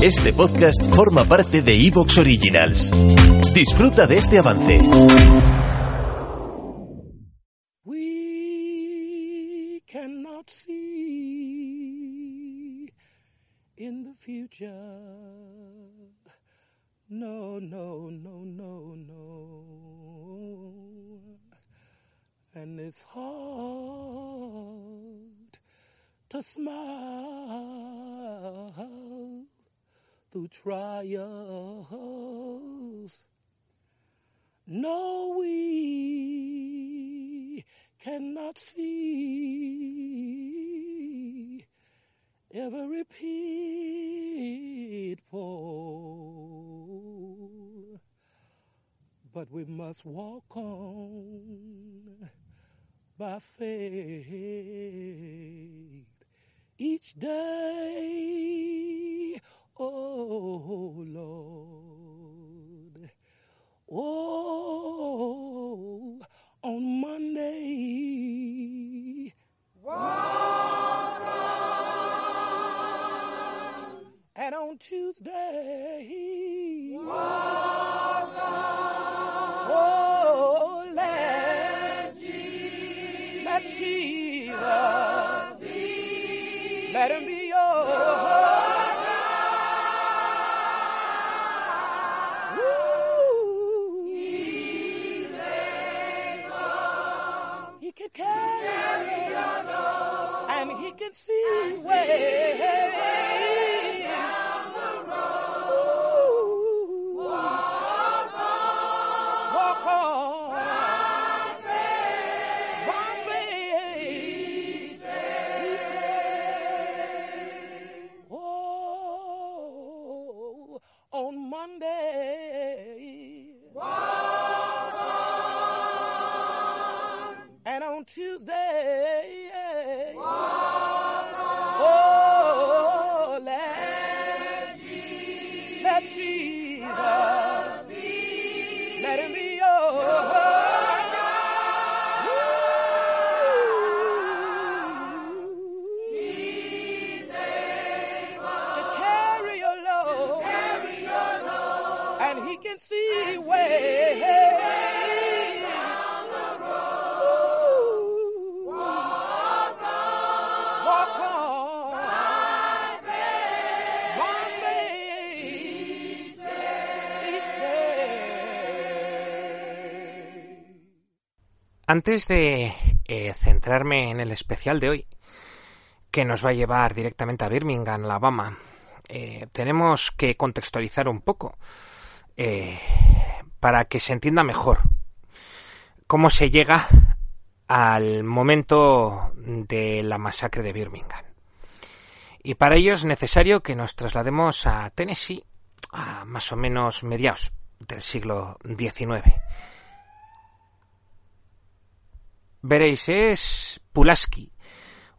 Este podcast forma parte de Evox Originals. Disfruta de este avance. We cannot see in the future. No, no, no, no, no. And it's hard to smile through trials. No, we cannot see every pitfall, but we must walk on by faith each day. And on Tuesday. Oh, let Jesus, let Jesus let him be Monday. Walk on. And on Tuesday. Walk on. Oh, let, let Jesus, let Jesus be. Let him be. Antes de eh, centrarme en el especial de hoy, que nos va a llevar directamente a Birmingham, Alabama, eh, tenemos que contextualizar un poco eh, para que se entienda mejor cómo se llega al momento de la masacre de Birmingham. Y para ello es necesario que nos traslademos a Tennessee a más o menos mediados del siglo XIX. Veréis, es Pulaski,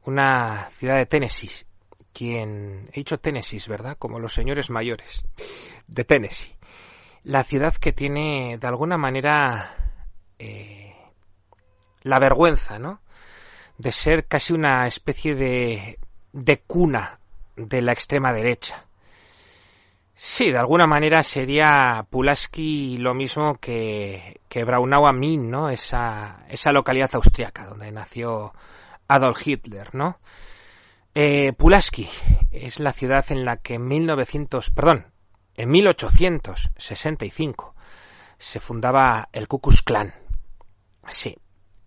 una ciudad de Tennessee, quien, he dicho Tennessee, ¿verdad? Como los señores mayores de Tennessee. La ciudad que tiene, de alguna manera, eh, la vergüenza, ¿no? De ser casi una especie de, de cuna de la extrema derecha. Sí, de alguna manera sería Pulaski lo mismo que, que Braunau am Inn, ¿no? Esa, esa localidad austriaca donde nació Adolf Hitler, ¿no? Eh, Pulaski es la ciudad en la que en 1900, perdón, en 1865 se fundaba el Ku Klux Klan. Sí,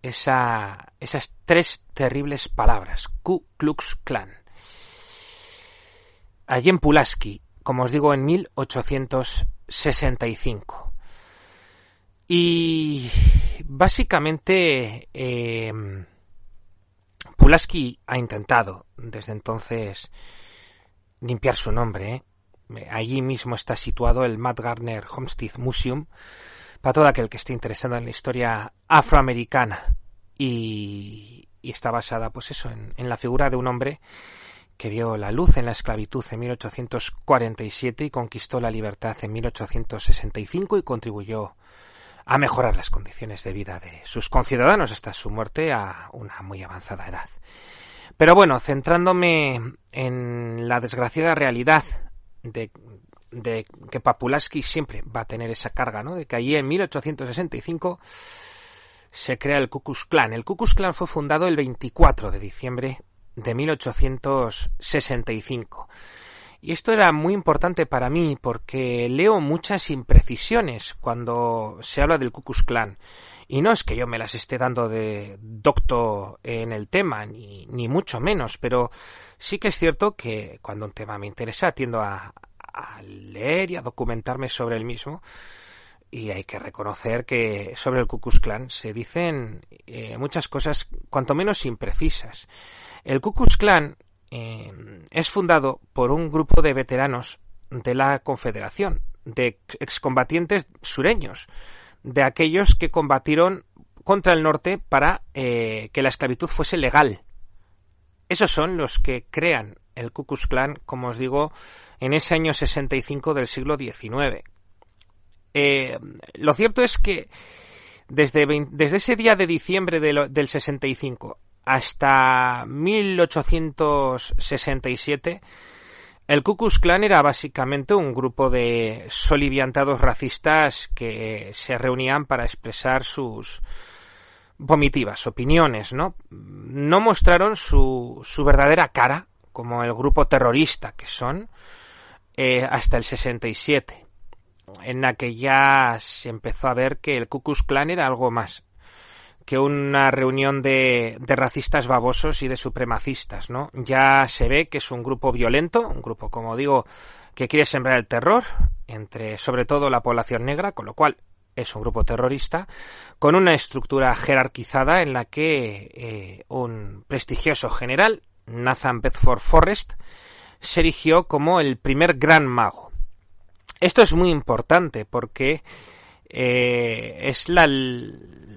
esa, esas tres terribles palabras, Ku Klux Klan. Allí en Pulaski, como os digo, en 1865. Y básicamente eh, Pulaski ha intentado desde entonces limpiar su nombre. ¿eh? Allí mismo está situado el Matt Gardner Homestead Museum para todo aquel que esté interesado en la historia afroamericana y, está basada, pues eso, en, en la figura de un hombre que vio la luz en la esclavitud en 1847 y conquistó la libertad en 1865 y contribuyó a mejorar las condiciones de vida de sus conciudadanos hasta su muerte a una muy avanzada edad. Pero bueno, centrándome en la desgraciada realidad de, que Papulaski siempre va a tener esa carga, ¿no? De que allí en 1865 se crea el Ku Klux Klan. El Ku Klux Klan fue fundado el 24 de diciembre de 1865. Y esto era muy importante para mí porque leo muchas imprecisiones cuando se habla del Ku Klan. Y no es que yo me las esté dando de docto en el tema, ni, ni mucho menos, pero sí que es cierto que cuando un tema me interesa tiendo a, leer y a documentarme sobre el mismo. Y hay que reconocer que sobre el Ku Klan se dicen eh, muchas cosas cuanto menos imprecisas. El Ku Klan eh, es fundado por un grupo de veteranos de la Confederación, de excombatientes sureños, de aquellos que combatieron contra el norte para eh, que la esclavitud fuese legal. Esos son los que crean el Ku Klux Klan, como os digo, en ese año 65 del siglo XIX. Eh, lo cierto es que desde, desde ese día de diciembre del 65 hasta 1867, el Ku Klux Klan era básicamente un grupo de soliviantados racistas que se reunían para expresar sus vomitivas opiniones, ¿no? Mostraron su, su verdadera cara como el grupo terrorista que son eh, hasta el 67, en la que ya se empezó a ver que el Ku Klux Klan era algo más que una reunión de, de, racistas babosos y de supremacistas, ¿no? Ya se ve que es un grupo violento, un grupo, como digo, que quiere sembrar el terror entre, sobre todo, la población negra, con lo cual es un grupo terrorista, con una estructura jerarquizada en la que eh, un prestigioso general, Nathan Bedford Forrest, se erigió como el primer gran mago. Esto es muy importante porque eh, es la,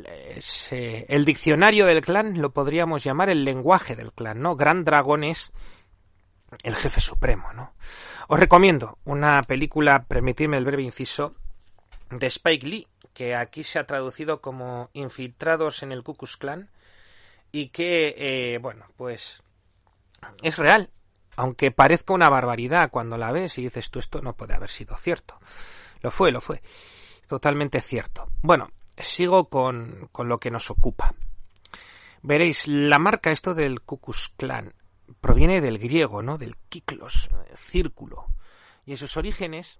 eh, el diccionario del clan lo podríamos llamar el lenguaje del clan, ¿no? Gran Dragón es el jefe supremo, ¿no? Os recomiendo una película, permitidme el breve inciso, de Spike Lee, que aquí se ha traducido como Infiltrados en el Ku Klan, y que, eh, bueno, pues es real, aunque parezca una barbaridad cuando la ves y dices tú esto no puede haber sido cierto. Lo fue, lo fue. Totalmente cierto. Bueno, sigo con, con lo que nos ocupa. Veréis, la marca esto del Ku Klux Klan proviene del griego, ¿no? Del kiklos, círculo. Y en sus orígenes